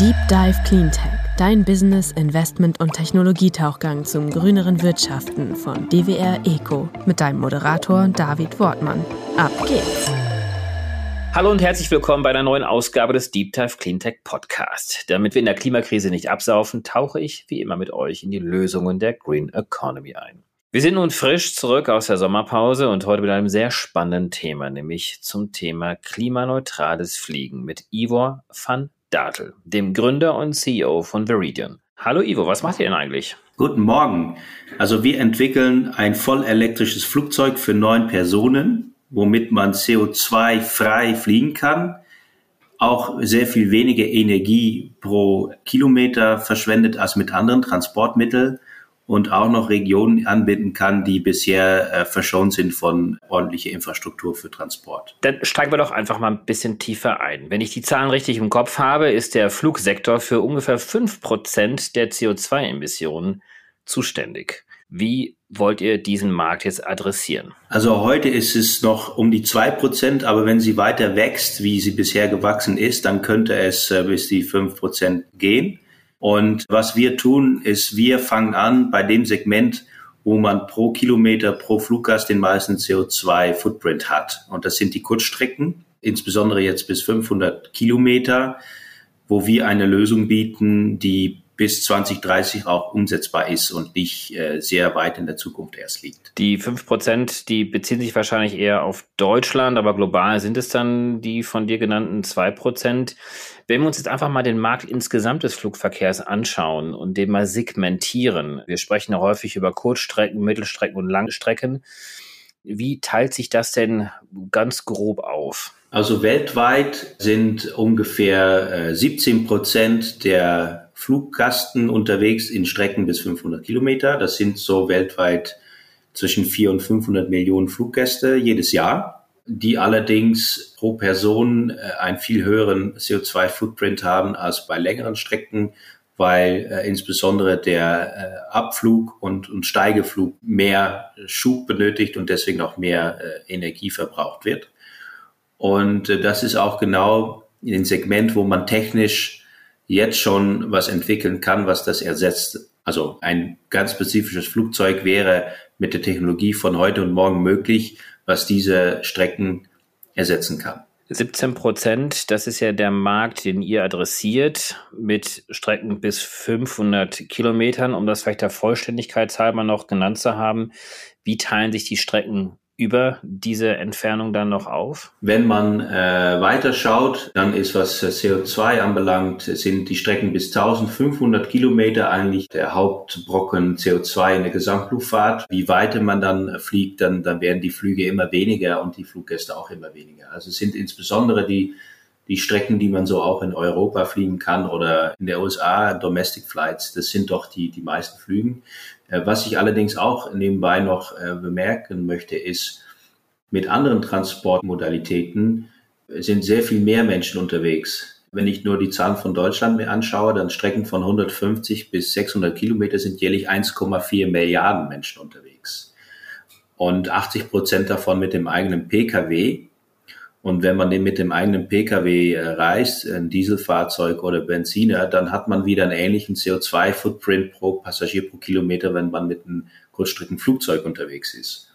Deep Dive Cleantech, dein Business, Investment und Technologietauchgang zum grüneren Wirtschaften von DWR Eco mit deinem Moderator David Wortmann. Ab geht's! Hallo und herzlich willkommen bei einer neuen Ausgabe des Deep Dive Cleantech Podcast. Damit wir in der Klimakrise nicht absaufen, tauche ich wie immer mit euch in die Lösungen der Green Economy ein. Wir sind nun frisch zurück aus der Sommerpause und heute mit einem sehr spannenden Thema, nämlich zum Thema klimaneutrales Fliegen mit Ivor van Dartel, dem Gründer und CEO von Veridian. Hallo Ivo, was macht ihr denn eigentlich? Guten Morgen. Also wir entwickeln ein voll elektrisches Flugzeug für neun Personen, womit man CO2 frei fliegen kann, auch sehr viel weniger Energie pro Kilometer verschwendet als mit anderen Transportmitteln und auch noch Regionen anbinden kann, die bisher äh, verschont sind von ordentlicher Infrastruktur für Transport. Dann steigen wir doch einfach mal ein bisschen tiefer ein. Wenn ich die Zahlen richtig im Kopf habe, ist der Flugsektor für ungefähr fünf Prozent der CO2-Emissionen zuständig. Wie wollt ihr diesen Markt jetzt adressieren? Also heute ist es noch um die zwei Prozent, aber wenn sie weiter wächst, wie sie bisher gewachsen ist, dann könnte es äh, bis die fünf Prozent gehen. Und was wir tun, ist, wir fangen an bei dem Segment, wo man pro Kilometer, pro Fluggast den meisten CO2-Footprint hat. Und das sind die Kurzstrecken, insbesondere jetzt bis 500 Kilometer, wo wir eine Lösung bieten, die bis 2030 auch umsetzbar ist und nicht äh, sehr weit in der Zukunft erst liegt. Die fünf Prozent, die beziehen sich wahrscheinlich eher auf Deutschland, aber global sind es dann die von dir genannten zwei Prozent. Wenn wir uns jetzt einfach mal den Markt insgesamt des Flugverkehrs anschauen und den mal segmentieren, wir sprechen ja häufig über Kurzstrecken, Mittelstrecken und Langstrecken. Wie teilt sich das denn ganz grob auf? Also weltweit sind ungefähr äh, 17 Prozent der Fluggasten unterwegs in Strecken bis 500 Kilometer. Das sind so weltweit zwischen 400 und 500 Millionen Fluggäste jedes Jahr, die allerdings pro Person äh, einen viel höheren CO2-Footprint haben als bei längeren Strecken, weil äh, insbesondere der äh, Abflug und, und Steigeflug mehr Schub benötigt und deswegen auch mehr äh, Energie verbraucht wird. Und äh, das ist auch genau in dem Segment, wo man technisch jetzt schon was entwickeln kann, was das ersetzt. Also ein ganz spezifisches Flugzeug wäre mit der Technologie von heute und morgen möglich, was diese Strecken ersetzen kann. 17 Prozent, das ist ja der Markt, den ihr adressiert, mit Strecken bis 500 Kilometern, um das vielleicht der Vollständigkeit halber noch genannt zu haben. Wie teilen sich die Strecken über diese Entfernung dann noch auf? Wenn man äh, weiter schaut, dann ist, was CO2 anbelangt, sind die Strecken bis 1500 Kilometer eigentlich der Hauptbrocken CO2 in der Gesamtluftfahrt. Wie weiter man dann fliegt, dann, dann werden die Flüge immer weniger und die Fluggäste auch immer weniger. Also es sind insbesondere die die Strecken, die man so auch in Europa fliegen kann oder in der USA, Domestic Flights, das sind doch die, die meisten Flügen. Äh, was ich allerdings auch nebenbei noch äh, bemerken möchte, ist, mit anderen Transportmodalitäten sind sehr viel mehr Menschen unterwegs. Wenn ich nur die Zahlen von Deutschland mir anschaue, dann Strecken von 150 bis 600 Kilometer sind jährlich 1,4 Milliarden Menschen unterwegs. Und 80 Prozent davon mit dem eigenen Pkw. Und wenn man den mit dem eigenen Pkw äh, reist, ein Dieselfahrzeug oder Benziner, dann hat man wieder einen ähnlichen CO2-Footprint pro Passagier pro Kilometer, wenn man mit einem Kurzstreckenflugzeug unterwegs ist.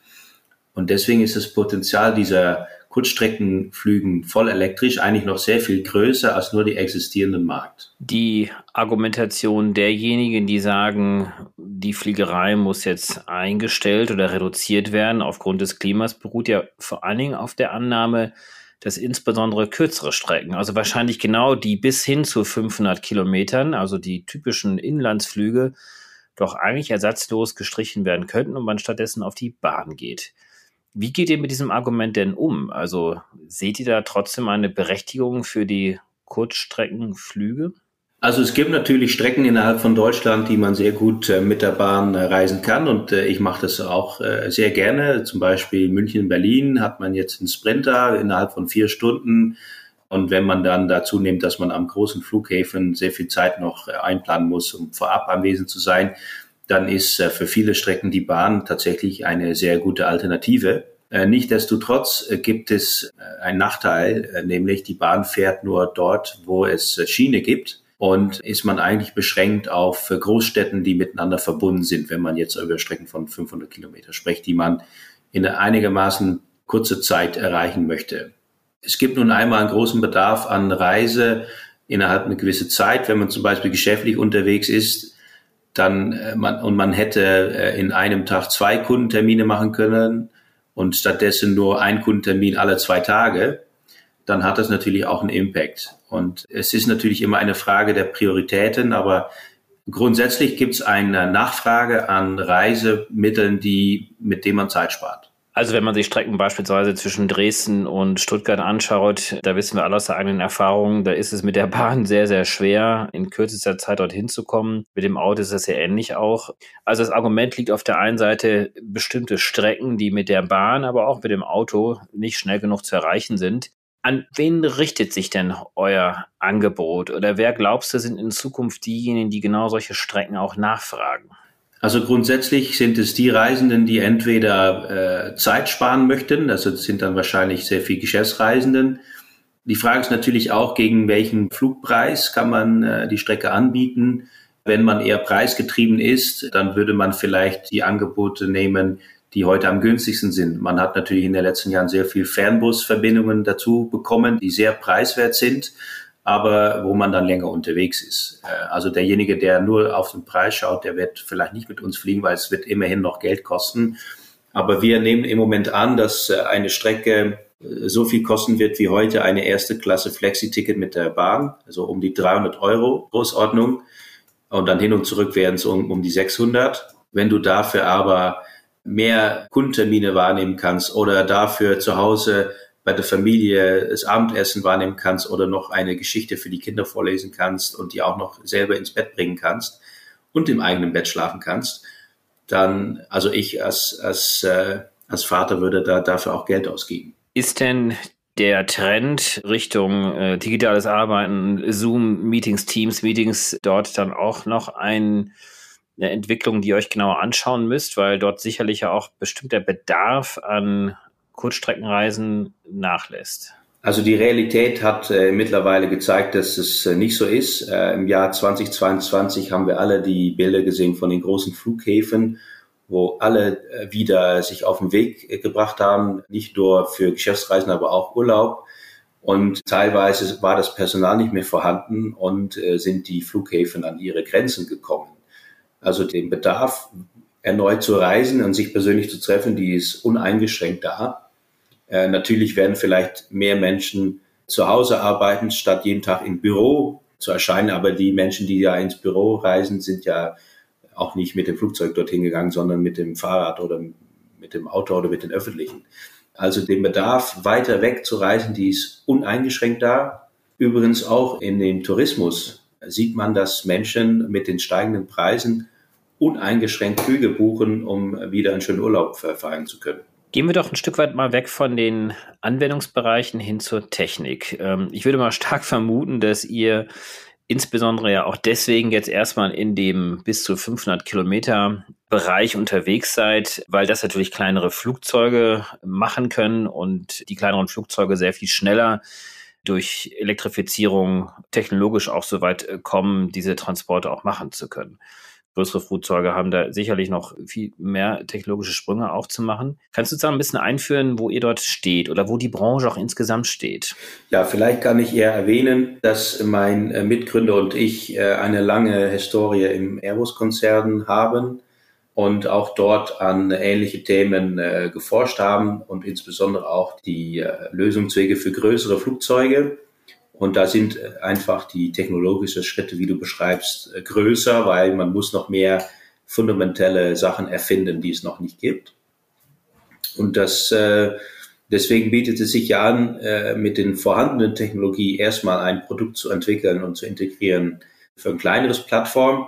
Und deswegen ist das Potenzial dieser Kurzstreckenflügen voll elektrisch eigentlich noch sehr viel größer als nur die existierenden Markt. Die Argumentation derjenigen, die sagen, die Fliegerei muss jetzt eingestellt oder reduziert werden aufgrund des Klimas, beruht ja vor allen Dingen auf der Annahme, dass insbesondere kürzere Strecken, also wahrscheinlich genau die bis hin zu 500 Kilometern, also die typischen Inlandsflüge, doch eigentlich ersatzlos gestrichen werden könnten und man stattdessen auf die Bahn geht. Wie geht ihr mit diesem Argument denn um? Also seht ihr da trotzdem eine Berechtigung für die Kurzstreckenflüge? Also es gibt natürlich Strecken innerhalb von Deutschland, die man sehr gut äh, mit der Bahn äh, reisen kann und äh, ich mache das auch äh, sehr gerne. Zum Beispiel München-Berlin hat man jetzt einen Sprinter innerhalb von vier Stunden und wenn man dann dazu nimmt, dass man am großen Flughäfen sehr viel Zeit noch äh, einplanen muss, um vorab anwesend zu sein, dann ist äh, für viele Strecken die Bahn tatsächlich eine sehr gute Alternative. Nichtsdestotrotz gibt es einen Nachteil, nämlich die Bahn fährt nur dort, wo es Schiene gibt. Und ist man eigentlich beschränkt auf Großstädten, die miteinander verbunden sind, wenn man jetzt über Strecken von 500 Kilometer spricht, die man in einigermaßen kurzer Zeit erreichen möchte. Es gibt nun einmal einen großen Bedarf an Reise innerhalb einer gewissen Zeit, wenn man zum Beispiel geschäftlich unterwegs ist, dann äh, man und man hätte äh, in einem Tag zwei Kundentermine machen können und stattdessen nur ein Kundentermin alle zwei Tage, dann hat das natürlich auch einen Impact. Und es ist natürlich immer eine Frage der Prioritäten, aber grundsätzlich gibt es eine Nachfrage an Reisemitteln, die, mit denen man Zeit spart. Also wenn man sich Strecken beispielsweise zwischen Dresden und Stuttgart anschaut, da wissen wir alle aus der eigenen Erfahrung, da ist es mit der Bahn sehr, sehr schwer, in kürzester Zeit dorthin zu kommen. Mit dem Auto ist das ja ähnlich auch. Also das Argument liegt auf der einen Seite bestimmte Strecken, die mit der Bahn, aber auch mit dem Auto nicht schnell genug zu erreichen sind. An wen richtet sich denn euer Angebot? Oder wer glaubst du sind in Zukunft diejenigen, die genau solche Strecken auch nachfragen? Also grundsätzlich sind es die Reisenden, die entweder äh, Zeit sparen möchten, das sind dann wahrscheinlich sehr viel Geschäftsreisenden. Die Frage ist natürlich auch, gegen welchen Flugpreis kann man äh, die Strecke anbieten. Wenn man eher preisgetrieben ist, dann würde man vielleicht die Angebote nehmen, die heute am günstigsten sind. Man hat natürlich in den letzten Jahren sehr viel Fernbusverbindungen dazu bekommen, die sehr preiswert sind aber wo man dann länger unterwegs ist. Äh, also derjenige, der nur auf den Preis schaut, der wird vielleicht nicht mit uns fliegen, weil es wird immerhin noch Geld kosten. Aber wir nehmen im Moment an, dass äh, eine Strecke äh, so viel kosten wird wie heute eine erste Klasse Flexi-Ticket mit der Bahn, also um die 300 Euro Großordnung. Und dann hin und zurück werden es um, um die 600. Wenn du dafür aber mehr Kundentermine wahrnehmen kannst oder dafür zu Hause bei der Familie das Abendessen wahrnehmen kannst oder noch eine Geschichte für die Kinder vorlesen kannst und die auch noch selber ins Bett bringen kannst und im eigenen Bett schlafen kannst, dann, also ich als, als, äh, als Vater würde da dafür auch Geld ausgeben. Ist denn der Trend Richtung äh, digitales Arbeiten, Zoom-Meetings, Teams-Meetings dort dann auch noch ein, eine Entwicklung, die ihr euch genauer anschauen müsst, weil dort sicherlich ja auch bestimmter Bedarf an Kurzstreckenreisen nachlässt? Also die Realität hat äh, mittlerweile gezeigt, dass es äh, nicht so ist. Äh, Im Jahr 2022 haben wir alle die Bilder gesehen von den großen Flughäfen, wo alle äh, wieder sich auf den Weg äh, gebracht haben, nicht nur für Geschäftsreisen, aber auch Urlaub. Und teilweise war das Personal nicht mehr vorhanden und äh, sind die Flughäfen an ihre Grenzen gekommen. Also den Bedarf, erneut zu reisen und sich persönlich zu treffen, die ist uneingeschränkt da. Äh, natürlich werden vielleicht mehr Menschen zu Hause arbeiten, statt jeden Tag im Büro zu erscheinen. Aber die Menschen, die ja ins Büro reisen, sind ja auch nicht mit dem Flugzeug dorthin gegangen, sondern mit dem Fahrrad oder mit dem Auto oder mit den öffentlichen. Also den Bedarf, weiter weg zu reisen, die ist uneingeschränkt da. Übrigens auch in dem Tourismus sieht man, dass Menschen mit den steigenden Preisen uneingeschränkt Flüge buchen, um wieder einen schönen Urlaub verfallen zu können. Gehen wir doch ein Stück weit mal weg von den Anwendungsbereichen hin zur Technik. Ähm, ich würde mal stark vermuten, dass ihr insbesondere ja auch deswegen jetzt erstmal in dem bis zu 500 Kilometer Bereich unterwegs seid, weil das natürlich kleinere Flugzeuge machen können und die kleineren Flugzeuge sehr viel schneller durch Elektrifizierung technologisch auch so weit äh, kommen, diese Transporte auch machen zu können größere Flugzeuge haben da sicherlich noch viel mehr technologische Sprünge auch zu machen. Kannst du da ein bisschen einführen, wo ihr dort steht oder wo die Branche auch insgesamt steht? Ja, vielleicht kann ich eher erwähnen, dass mein äh, Mitgründer und ich äh, eine lange Historie im Airbus-Konzern haben und auch dort an ähnliche Themen äh, geforscht haben und insbesondere auch die Lösungswege für größere Flugzeuge. Und da sind äh, einfach die technologischen Schritte, wie du beschreibst, äh, größer, weil man muss noch mehr fundamentelle Sachen erfinden, die es noch nicht gibt. Und das, äh, deswegen bietet es sich ja an, mit den vorhandenen Technologie erstmal ein Produkt zu entwickeln und zu integrieren für ein kleineres Plattform.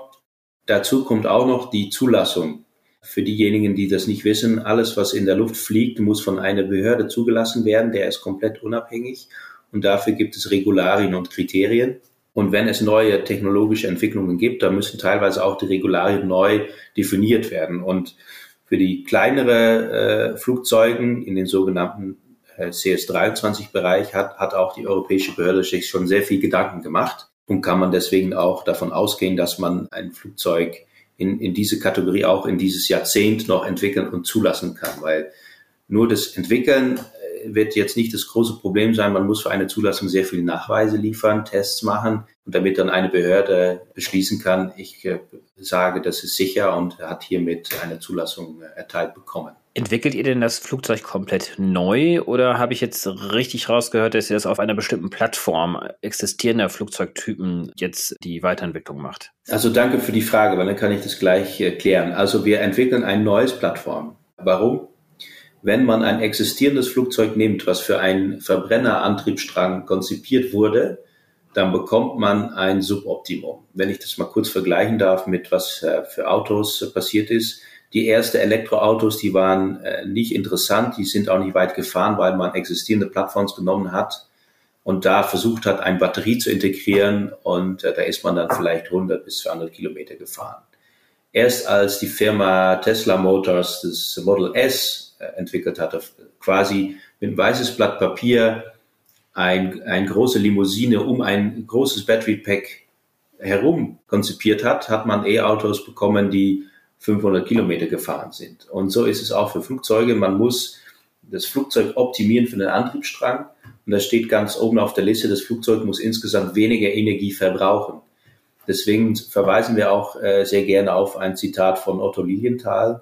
Dazu kommt auch noch die Zulassung. Für diejenigen, die das nicht wissen, alles, was in der Luft fliegt, muss von einer Behörde zugelassen werden. Der ist komplett unabhängig und dafür gibt es Regularien und Kriterien. Und wenn es neue technologische Entwicklungen gibt, dann müssen teilweise auch die Regularien neu definiert werden. Und für die kleinere äh, Flugzeugen in den sogenannten äh, CS23-Bereich hat, hat auch die europäische Behörde sich schon sehr viel Gedanken gemacht. Und kann man deswegen auch davon ausgehen, dass man ein Flugzeug in, in diese Kategorie auch in dieses Jahrzehnt noch entwickeln und zulassen kann, weil nur das Entwickeln wird jetzt nicht das große Problem sein. Man muss für eine Zulassung sehr viele Nachweise liefern, Tests machen und damit dann eine Behörde beschließen kann, ich äh, sage, das ist sicher und hat hiermit eine Zulassung äh, erteilt bekommen. Entwickelt ihr denn das Flugzeug komplett neu oder habe ich jetzt richtig rausgehört, dass ihr das auf einer bestimmten Plattform existierender Flugzeugtypen jetzt die Weiterentwicklung macht? Also danke für die Frage, weil dann kann ich das gleich erklären. Also wir entwickeln ein neues Plattform. Warum? Wenn man ein existierendes Flugzeug nimmt, was für einen Verbrennerantriebsstrang konzipiert wurde, dann bekommt man ein Suboptimum. Wenn ich das mal kurz vergleichen darf mit was äh, für Autos passiert ist, die ersten Elektroautos, die waren äh, nicht interessant, die sind auch nicht weit gefahren, weil man existierende Plattforms genommen hat und da versucht hat, eine Batterie zu integrieren und äh, da ist man dann vielleicht 100 bis 200 Kilometer gefahren. Erst als die Firma Tesla Motors das Model S äh, entwickelt hatte, quasi mit weißes Blatt Papier ein, ein große Limousine um ein großes Battery Pack herum konzipiert hat, hat man E-Autos bekommen, die 500 Kilometer gefahren sind. Und so ist es auch für Flugzeuge. Man muss das Flugzeug optimieren für den Antriebsstrang. Und das steht ganz oben auf der Liste. Das Flugzeug muss insgesamt weniger Energie verbrauchen. Deswegen verweisen wir auch äh, sehr gerne auf ein Zitat von Otto Lilienthal.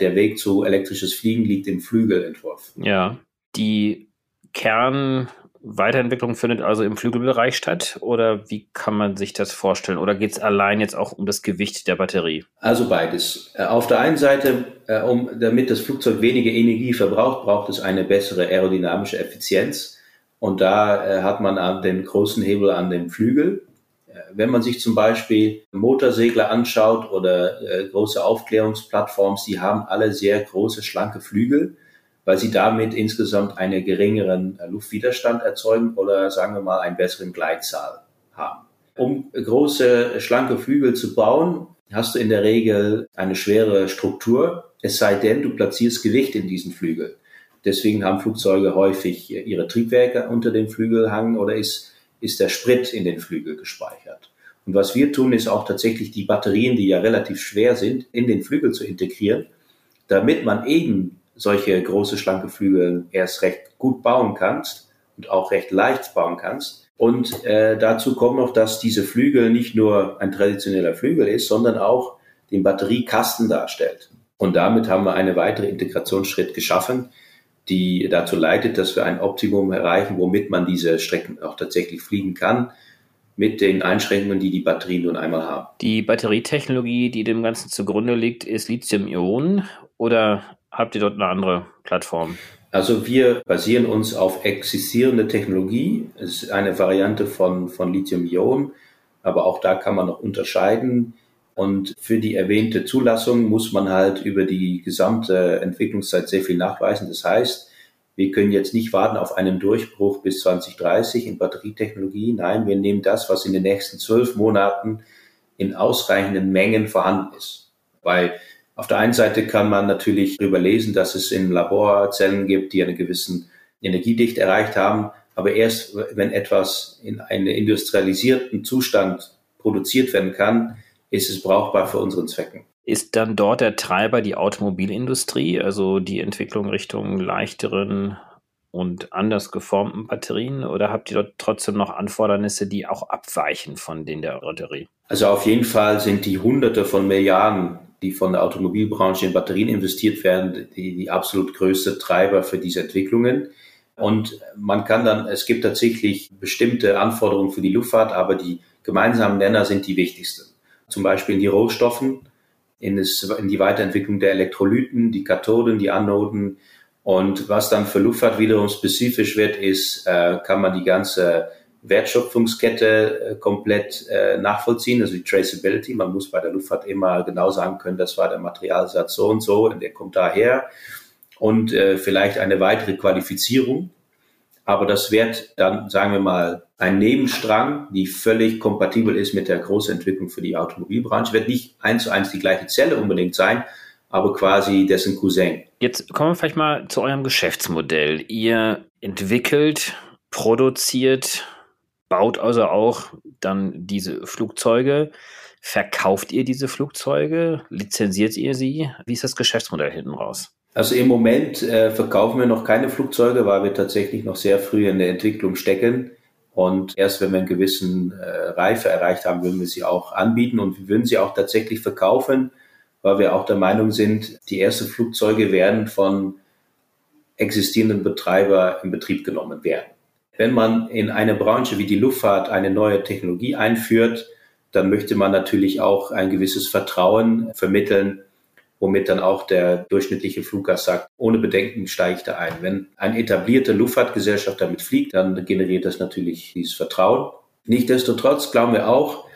Der Weg zu elektrisches Fliegen liegt im Flügelentwurf. Ja, die Kern Weiterentwicklung findet also im Flügelbereich statt oder wie kann man sich das vorstellen? Oder geht es allein jetzt auch um das Gewicht der Batterie? Also beides. Äh, auf der einen Seite, äh, um, damit das Flugzeug weniger Energie verbraucht, braucht es eine bessere aerodynamische Effizienz. Und da äh, hat man den großen Hebel an dem Flügel. Wenn man sich zum Beispiel Motorsegler anschaut oder große Aufklärungsplattformen, die haben alle sehr große, schlanke Flügel weil sie damit insgesamt einen geringeren äh, Luftwiderstand erzeugen oder sagen wir mal einen besseren Gleitzahl haben. Um große, schlanke Flügel zu bauen, hast du in der Regel eine schwere Struktur, es sei denn, du platzierst Gewicht in diesen Flügel. Deswegen haben Flugzeuge häufig ihre Triebwerke unter dem Flügelhang oder ist, ist der Sprit in den Flügel gespeichert. Und was wir tun, ist auch tatsächlich die Batterien, die ja relativ schwer sind, in den Flügel zu integrieren, damit man eben solche große, schlanke Flügel erst recht gut bauen kannst und auch recht leicht bauen kannst. Und äh, dazu kommt noch, dass diese Flügel nicht nur ein traditioneller Flügel ist, sondern auch den Batteriekasten darstellt. Und damit haben wir einen weiteren Integrationsschritt geschaffen, die dazu leitet, dass wir ein Optimum erreichen, womit man diese Strecken auch tatsächlich fliegen kann, mit den Einschränkungen, die die Batterien nun einmal haben. Die Batterietechnologie, die dem Ganzen zugrunde liegt, ist Lithium-Ionen oder habt ihr dort eine andere Plattform? Also wir basieren uns auf existierende Technologie. Es ist eine Variante von, von Lithium-Ionen, aber auch da kann man noch unterscheiden. Und für die erwähnte Zulassung muss man halt über die gesamte Entwicklungszeit sehr viel nachweisen. Das heißt, wir können jetzt nicht warten auf einen Durchbruch bis 2030 in Batterietechnologie. Nein, wir nehmen das, was in den nächsten zwölf Monaten in ausreichenden Mengen vorhanden ist. Weil auf der einen Seite kann man natürlich darüber lesen, dass es im Labor Zellen gibt, die einen gewissen Energiedicht erreicht haben. Aber erst wenn etwas in einem industrialisierten Zustand produziert werden kann, ist es brauchbar für unseren Zwecken. Ist dann dort der Treiber die Automobilindustrie, also die Entwicklung Richtung leichteren und anders geformten Batterien? Oder habt ihr dort trotzdem noch Anfordernisse, die auch abweichen von denen der Batterie? Also auf jeden Fall sind die Hunderte von Milliarden die von der Automobilbranche in Batterien investiert werden, die, die absolut größte Treiber für diese Entwicklungen. Und man kann dann, es gibt tatsächlich bestimmte Anforderungen für die Luftfahrt, aber die gemeinsamen Nenner sind die wichtigsten. Zum Beispiel in die Rohstoffen, in, das, in die Weiterentwicklung der Elektrolyten, die Kathoden, die Anoden. Und was dann für Luftfahrt wiederum spezifisch wird, ist, äh, kann man die ganze Wertschöpfungskette äh, komplett äh, nachvollziehen, also die Traceability. Man muss bei der Luftfahrt immer genau sagen können, das war der Materialsatz so und so und der kommt daher. Und äh, vielleicht eine weitere Qualifizierung. Aber das wird dann, sagen wir mal, ein Nebenstrang, die völlig kompatibel ist mit der großen Entwicklung für die Automobilbranche. Wird nicht eins zu eins die gleiche Zelle unbedingt sein, aber quasi dessen Cousin. Jetzt kommen wir vielleicht mal zu eurem Geschäftsmodell. Ihr entwickelt, produziert baut also auch dann diese Flugzeuge. Verkauft ihr diese Flugzeuge? Lizenziert ihr sie? Wie ist das Geschäftsmodell hinten raus? Also im Moment äh, verkaufen wir noch keine Flugzeuge, weil wir tatsächlich noch sehr früh in der Entwicklung stecken. Und erst wenn wir einen gewissen äh, Reife erreicht haben, würden wir sie auch anbieten und wir würden sie auch tatsächlich verkaufen, weil wir auch der Meinung sind, die ersten Flugzeuge werden von existierenden Betreibern in Betrieb genommen werden. Wenn man in eine Branche wie die Luftfahrt eine neue Technologie einführt, dann möchte man natürlich auch ein gewisses Vertrauen vermitteln, womit dann auch der durchschnittliche Fluggast sagt, ohne Bedenken steige ich da ein. Wenn eine etablierte Luftfahrtgesellschaft damit fliegt, dann generiert das natürlich dieses Vertrauen. Nichtsdestotrotz glauben wir auch,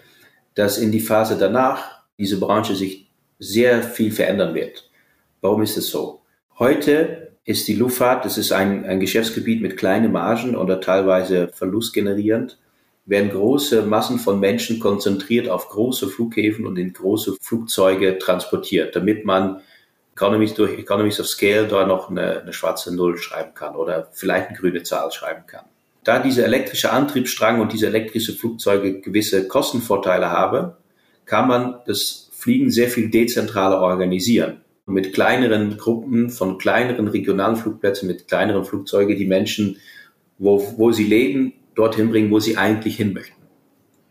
dass in die Phase danach diese Branche sich sehr viel verändern wird. Warum ist es so? Heute ist die Luftfahrt, das ist ein, ein Geschäftsgebiet mit kleinen Margen oder teilweise verlustgenerierend werden große Massen von Menschen konzentriert auf große Flughäfen und in große Flugzeuge transportiert, damit man Economies durch Economies of Scale da noch eine, eine schwarze Null schreiben kann oder vielleicht eine grüne Zahl schreiben kann. Da diese elektrische Antriebsstrang und diese elektrische Flugzeuge gewisse Kostenvorteile haben, kann man das Fliegen sehr viel dezentraler organisieren. Mit kleineren Gruppen von kleineren regionalen Flugplätzen, mit kleineren Flugzeugen, die Menschen, wo, wo sie leben, dorthin bringen, wo sie eigentlich hin möchten.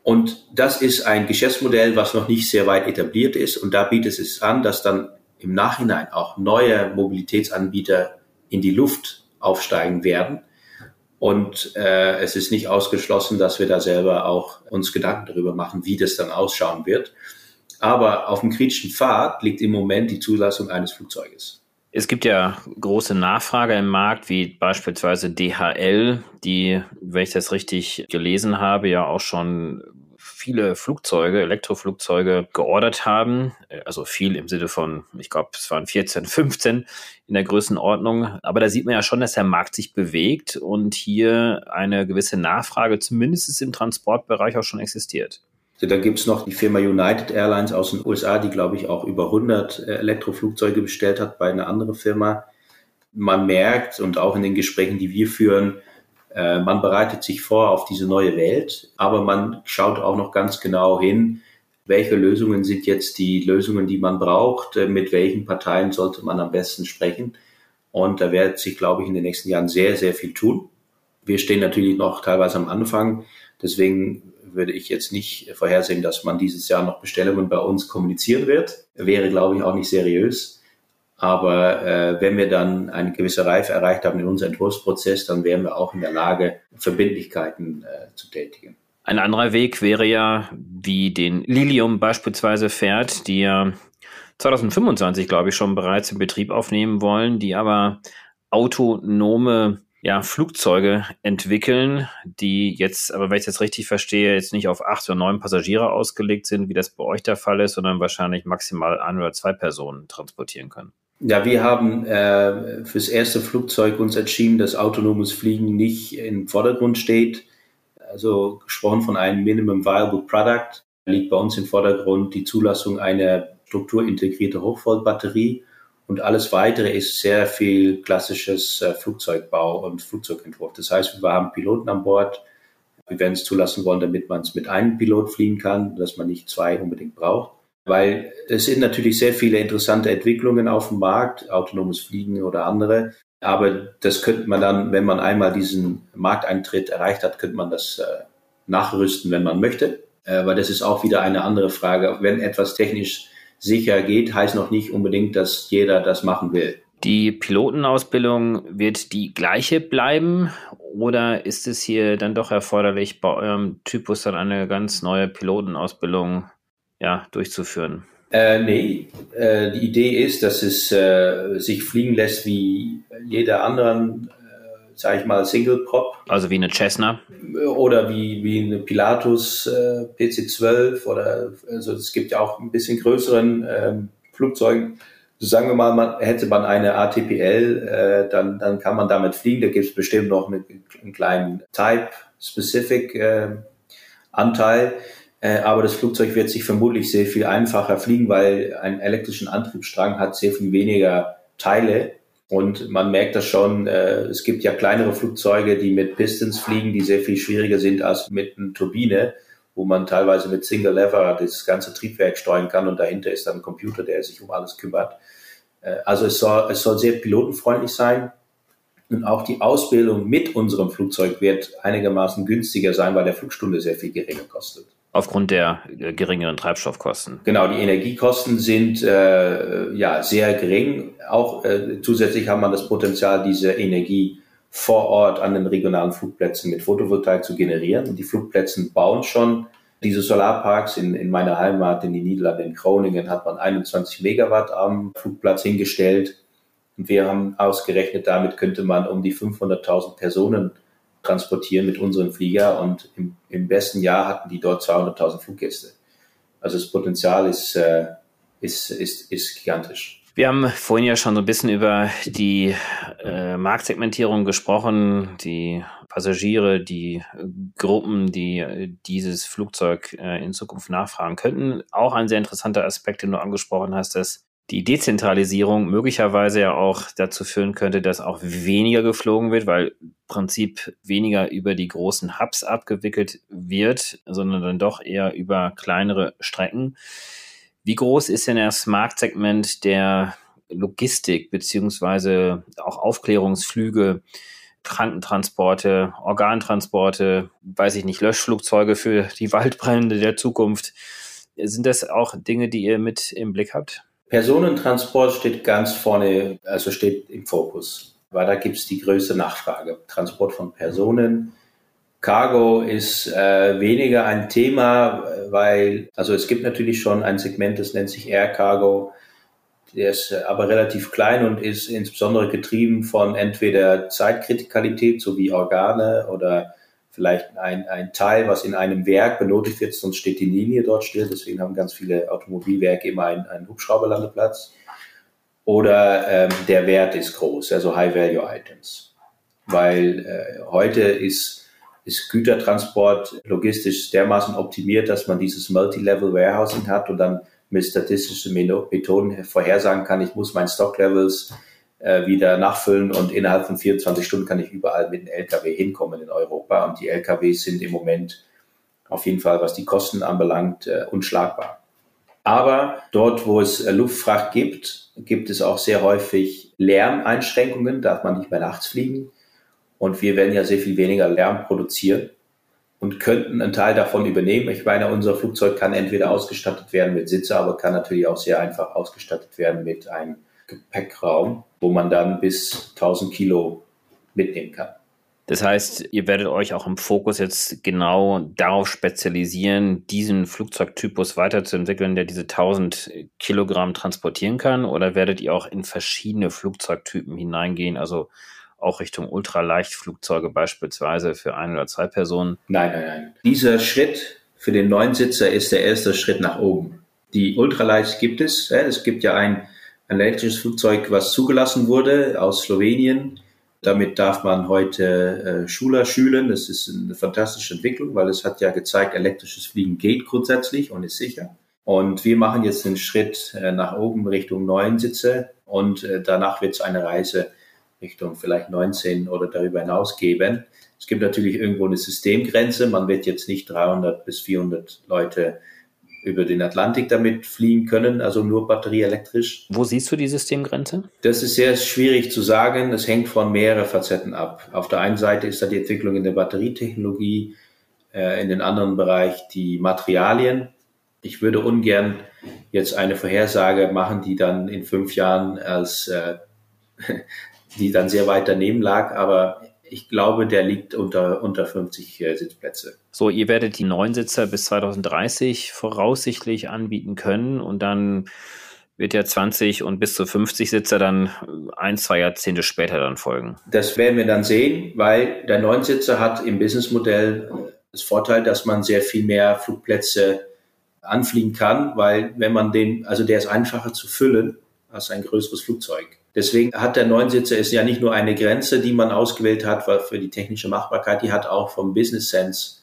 Und das ist ein Geschäftsmodell, was noch nicht sehr weit etabliert ist. Und da bietet es an, dass dann im Nachhinein auch neue Mobilitätsanbieter in die Luft aufsteigen werden. Und äh, es ist nicht ausgeschlossen, dass wir da selber auch uns Gedanken darüber machen, wie das dann ausschauen wird. Aber auf dem kritischen Pfad liegt im Moment die Zulassung eines Flugzeuges. Es gibt ja große Nachfrage im Markt, wie beispielsweise DHL, die, wenn ich das richtig gelesen habe, ja auch schon viele Flugzeuge, Elektroflugzeuge geordert haben. Also viel im Sinne von, ich glaube, es waren 14, 15 in der Größenordnung. Aber da sieht man ja schon, dass der Markt sich bewegt und hier eine gewisse Nachfrage zumindest im Transportbereich auch schon existiert. Da gibt's noch die Firma United Airlines aus den USA, die, glaube ich, auch über 100 äh, Elektroflugzeuge bestellt hat bei einer anderen Firma. Man merkt und auch in den Gesprächen, die wir führen, äh, man bereitet sich vor auf diese neue Welt, aber man schaut auch noch ganz genau hin, welche Lösungen sind jetzt die Lösungen, die man braucht, äh, mit welchen Parteien sollte man am besten sprechen. Und da wird sich, glaube ich, in den nächsten Jahren sehr, sehr viel tun. Wir stehen natürlich noch teilweise am Anfang. Deswegen würde ich jetzt nicht vorhersehen, dass man dieses Jahr noch Bestellungen bei uns kommunizieren wird. Wäre, glaube ich, auch nicht seriös. Aber äh, wenn wir dann eine gewisse Reife erreicht haben in unserem Entwurfsprozess, dann wären wir auch in der Lage, Verbindlichkeiten äh, zu tätigen. Ein anderer Weg wäre ja, wie den Lilium beispielsweise fährt, die ja 2025, glaube ich, schon bereits in Betrieb aufnehmen wollen, die aber autonome ja, Flugzeuge entwickeln, die jetzt, aber wenn ich das richtig verstehe, jetzt nicht auf acht oder neun Passagiere ausgelegt sind, wie das bei euch der Fall ist, sondern wahrscheinlich maximal ein oder zwei Personen transportieren können. Ja, wir haben äh, fürs erste Flugzeug uns entschieden, dass autonomes Fliegen nicht im Vordergrund steht. Also gesprochen von einem Minimum Viable Product liegt bei uns im Vordergrund die Zulassung einer strukturintegrierte Hochvoltbatterie und alles weitere ist sehr viel klassisches äh, Flugzeugbau und Flugzeugentwurf. Das heißt, wir haben Piloten an Bord. Wir werden es zulassen wollen, damit man es mit einem Pilot fliegen kann, dass man nicht zwei unbedingt braucht. Weil es sind natürlich sehr viele interessante Entwicklungen auf dem Markt, autonomes Fliegen oder andere. Aber das könnte man dann, wenn man einmal diesen Markteintritt erreicht hat, könnte man das äh, nachrüsten, wenn man möchte. Äh, weil das ist auch wieder eine andere Frage. Wenn etwas technisch sicher geht, heißt noch nicht unbedingt, dass jeder das machen will. Die Pilotenausbildung wird die gleiche bleiben oder ist es hier dann doch erforderlich, bei eurem Typus dann eine ganz neue Pilotenausbildung ja, durchzuführen? Äh, nee, äh, die Idee ist, dass es äh, sich fliegen lässt wie jeder anderen sage ich mal, Single Prop. Also wie eine Cessna. Oder wie, wie eine Pilatus äh, PC-12 oder also es gibt ja auch ein bisschen größeren ähm, Flugzeugen. So sagen wir mal, man, hätte man eine ATPL, äh, dann, dann kann man damit fliegen. Da gibt es bestimmt noch eine, einen kleinen Type-Specific äh, Anteil. Äh, aber das Flugzeug wird sich vermutlich sehr viel einfacher fliegen, weil ein elektrischen Antriebsstrang hat sehr viel weniger Teile Und man merkt das schon, äh, es gibt ja kleinere Flugzeuge, die mit Pistons fliegen, die sehr viel schwieriger sind als mit einer Turbine, wo man teilweise mit Single Lever das ganze Triebwerk steuern kann und dahinter ist dann ein Computer, der sich um alles kümmert. Äh, also es soll, es soll sehr pilotenfreundlich sein. Und auch die Ausbildung mit unserem Flugzeug wird einigermaßen günstiger sein, weil der Flugstunde sehr viel geringer kostet. Aufgrund der äh, geringeren Treibstoffkosten. Genau, die Energiekosten sind äh, ja sehr gering. Auch äh, zusätzlich hat man das Potenzial, diese Energie vor Ort an den regionalen Flugplätzen mit Photovoltaik zu generieren. Und die Flugplätze bauen schon diese Solarparks. In, in meiner Heimat in den Niederlanden, in Groningen, hat man 21 Megawatt am Flugplatz hingestellt. Und wir haben ausgerechnet, damit könnte man um die 500.000 Personen transportieren mit unseren Flieger und im, im besten Jahr hatten die dort 200.000 Fluggäste. Also das Potenzial ist, äh, ist, ist, ist gigantisch. Wir haben vorhin ja schon so ein bisschen über die äh, Marktsegmentierung gesprochen, die Passagiere, die Gruppen, die äh, dieses Flugzeug äh, in Zukunft nachfragen könnten. Auch ein sehr interessanter Aspekt, den du angesprochen hast, dass die Dezentralisierung möglicherweise ja auch dazu führen könnte, dass auch weniger geflogen wird, weil im Prinzip weniger über die großen Hubs abgewickelt wird, sondern dann doch eher über kleinere Strecken. Wie groß ist denn das Marktsegment der Logistik beziehungsweise auch Aufklärungsflüge, Krankentransporte, Organtransporte, weiß ich nicht, Löschflugzeuge für die Waldbrände der Zukunft? Sind das auch Dinge, die ihr mit im Blick habt? Personentransport steht ganz vorne, also steht im Fokus, weil da gibt es die größte Nachfrage. Transport von Personen. Cargo ist äh, weniger ein Thema, weil, also es gibt natürlich schon ein Segment, das nennt sich Air Cargo. Der ist äh, aber relativ klein und ist insbesondere getrieben von entweder Zeitkritikalität sowie Organe oder vielleicht ein, ein Teil, was in einem Werk benötigt wird, sonst steht die Linie dort still. Deswegen haben ganz viele Automobilwerke immer einen, einen Hubschrauberlandeplatz. Oder ähm, der Wert ist groß, also High-Value-Items. Weil äh, heute ist, ist Gütertransport logistisch dermaßen optimiert, dass man dieses Multi-Level-Warehousing hat und dann mit statistischen Methoden vorhersagen kann, ich muss mein Stock-Levels äh, wieder nachfüllen und innerhalb von 24 Stunden kann ich überall mit einem LKW hinkommen in Europa. Und die LKWs sind im Moment auf jeden Fall, was die Kosten anbelangt, äh, unschlagbar. Aber dort, wo es äh, Luftfracht gibt, gibt es auch sehr häufig Lärmeinschränkungen, darf man nicht mehr nachts fliegen. Und wir werden ja sehr viel weniger Lärm produzieren und könnten einen Teil davon übernehmen. Ich meine, unser Flugzeug kann entweder ausgestattet werden mit Sitze, aber kann natürlich auch sehr einfach ausgestattet werden mit einem Gepäckraum, wo man dann bis 1000 Kilo mitnehmen kann. Das heißt, ihr werdet euch auch im Fokus jetzt genau darauf spezialisieren, diesen Flugzeugtypus weiterzuentwickeln, der diese 1000 Kilogramm transportieren kann? Oder werdet ihr auch in verschiedene Flugzeugtypen hineingehen, also auch Richtung Ultraleichtflugzeuge beispielsweise für ein oder zwei Personen? Nein, nein, nein. Dieser Schritt für den Neunsitzer ist der erste Schritt nach oben. Die Ultraleicht gibt es. Es gibt ja ein ein elektrisches Flugzeug, was zugelassen wurde aus Slowenien. Damit darf man heute äh, Schüler schülen. Das ist eine fantastische Entwicklung, weil es hat ja gezeigt, elektrisches Fliegen geht grundsätzlich und ist sicher. Und wir machen jetzt den Schritt äh, nach oben Richtung neun Sitze und äh, danach wird es eine Reise Richtung vielleicht 19 oder darüber hinaus geben. Es gibt natürlich irgendwo eine Systemgrenze. Man wird jetzt nicht 300 bis 400 Leute über den Atlantik damit fliegen können, also nur batterieelektrisch. Wo siehst du die Systemgrenze? Das ist sehr schwierig zu sagen. Es hängt von mehreren Facetten ab. Auf der einen Seite ist da die Entwicklung in der Batterietechnologie, äh, in den anderen Bereich die Materialien. Ich würde ungern jetzt eine Vorhersage machen, die dann in fünf Jahren als äh, die dann sehr weit daneben lag, aber ich glaube, der liegt unter, unter 50 äh, Sitzplätze. So, ihr werdet die neun Sitzer bis 2030 voraussichtlich anbieten können und dann wird ja 20 und bis zu 50 Sitzer dann ein, zwei Jahrzehnte später dann folgen. Das werden wir dann sehen, weil der Neunsitzer hat im Businessmodell das Vorteil, dass man sehr viel mehr Flugplätze anfliegen kann, weil wenn man den, also der ist einfacher zu füllen als ein größeres Flugzeug. Deswegen hat der Neunsitzer ist ja nicht nur eine Grenze, die man ausgewählt hat für die technische Machbarkeit, die hat auch vom Business Sense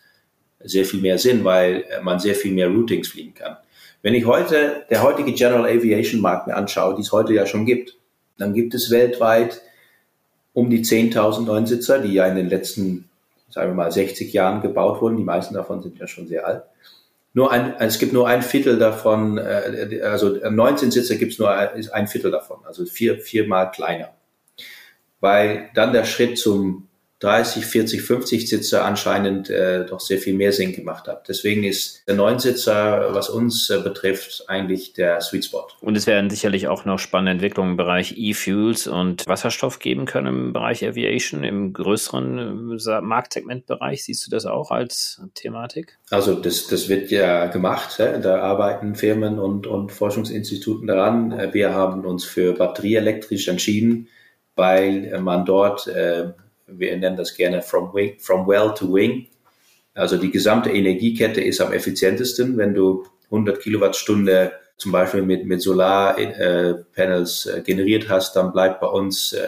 sehr viel mehr Sinn, weil man sehr viel mehr Routings fliegen kann. Wenn ich heute der heutige General Aviation Markt mir anschaue, die es heute ja schon gibt, Dann gibt es weltweit um die 10.000 Neunsitzer, die ja in den letzten, sagen wir mal, 60 Jahren gebaut wurden. Die meisten davon sind ja schon sehr alt. Nur ein, es gibt nur ein Viertel davon, äh, also 19 Sitzer gibt es nur ein Viertel davon, also vier, viermal kleiner. Weil dann der Schritt zum 30, 40, 50 Sitzer anscheinend äh, doch sehr viel mehr Sinn gemacht hat. Deswegen ist der Neunsitzer, was uns äh, betrifft, eigentlich der Sweet Spot. Und es werden sicherlich auch noch spannende Entwicklungen im Bereich E-Fuels und Wasserstoff geben können im Bereich Aviation, im größeren äh, Marktsegmentbereich. Siehst du das auch als Thematik? Also das, das wird ja gemacht. Ja? Da arbeiten Firmen und, und Forschungsinstituten daran. Äh, wir haben uns für batterieelektrisch entschieden, weil man dort äh, wir nennen das gerne from, wing, from well to wing. Also die gesamte Energiekette ist am effizientesten, wenn du 100 Kilowattstunde zum Beispiel mit, mit Solarpanels äh, äh, generiert hast, dann bleibt bei uns äh,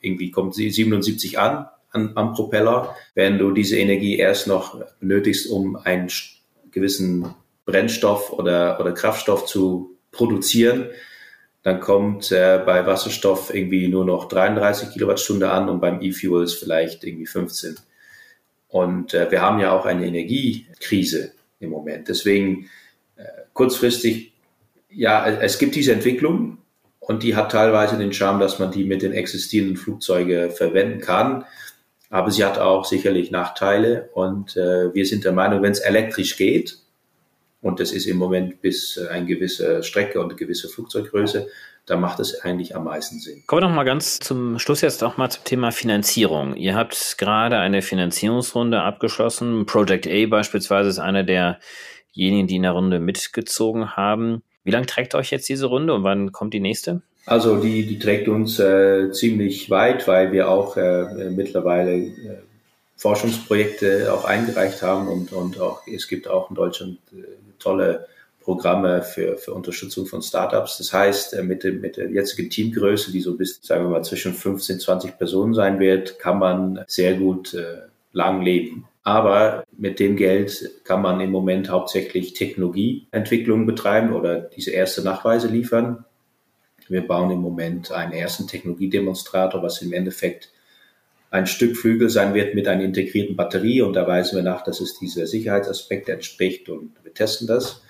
irgendwie kommt 77 an, an am Propeller. Wenn du diese Energie erst noch benötigst, um einen gewissen Brennstoff oder, oder Kraftstoff zu produzieren, dann kommt äh, bei Wasserstoff irgendwie nur noch 33 Kilowattstunde an und beim E-Fuels vielleicht irgendwie 15. Und äh, wir haben ja auch eine Energiekrise im Moment. Deswegen äh, kurzfristig, ja, es gibt diese Entwicklung und die hat teilweise den Charme, dass man die mit den existierenden Flugzeugen verwenden kann. Aber sie hat auch sicherlich Nachteile und äh, wir sind der Meinung, wenn es elektrisch geht, und das ist im Moment bis äh, eine gewisse Strecke und eine gewisse Flugzeuggröße, da macht es eigentlich am meisten Sinn. Kommen wir noch mal ganz zum Schluss jetzt auch mal zum Thema Finanzierung. Ihr habt gerade eine Finanzierungsrunde abgeschlossen. Project A beispielsweise ist einer derjenigen, die in der Runde mitgezogen haben. Wie lange trägt euch jetzt diese Runde und wann kommt die nächste? Also die, die trägt uns äh, ziemlich weit, weil wir auch äh, mittlerweile äh, Forschungsprojekte auch eingereicht haben und, und auch es gibt auch in Deutschland äh, tolle Programme für, für Unterstützung von Startups. Das heißt, äh, mit, dem, mit der jetzigen Teamgröße, die so bis, sagen wir mal, zwischen 15, 20 Personen sein wird, kann man sehr gut äh, lang leben. Aber mit dem Geld kann man im Moment hauptsächlich Technologieentwicklung betreiben oder diese erste Nachweise liefern. Wir bauen im Moment einen ersten Technologiedemonstrator, was im Endeffekt ein Stück Flügel sein wird mit einer integrierten Batterie und da weisen wir nach, dass es diese Sicherheitsaspekte entspricht und wir testen das.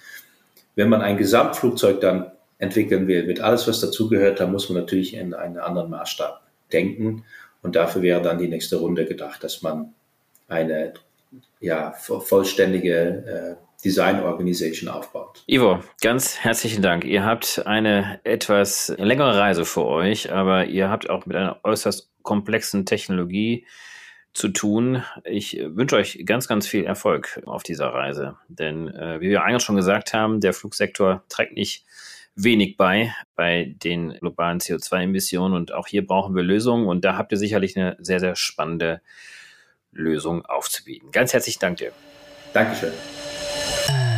Wenn man ein Gesamtflugzeug dann entwickeln will, mit alles, was dazugehört, dann muss man natürlich in einen anderen Maßstab denken und dafür wäre dann die nächste Runde gedacht, dass man eine ja, vollständige äh, Design Organization aufbaut. Ivo, ganz herzlichen Dank. Ihr habt eine etwas längere Reise vor euch, aber ihr habt auch mit einer äußerst komplexen Technologie zu tun. Ich wünsche euch ganz, ganz viel Erfolg auf dieser Reise. Denn äh, wie wir eingangs schon gesagt haben, der Flugsektor trägt nicht wenig bei bei den globalen CO2-Emissionen und auch hier brauchen wir Lösungen und da habt ihr sicherlich eine sehr, sehr spannende Lösung aufzubieten. Ganz herzlichen Dank dir. Dankeschön.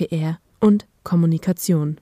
PR und Kommunikation.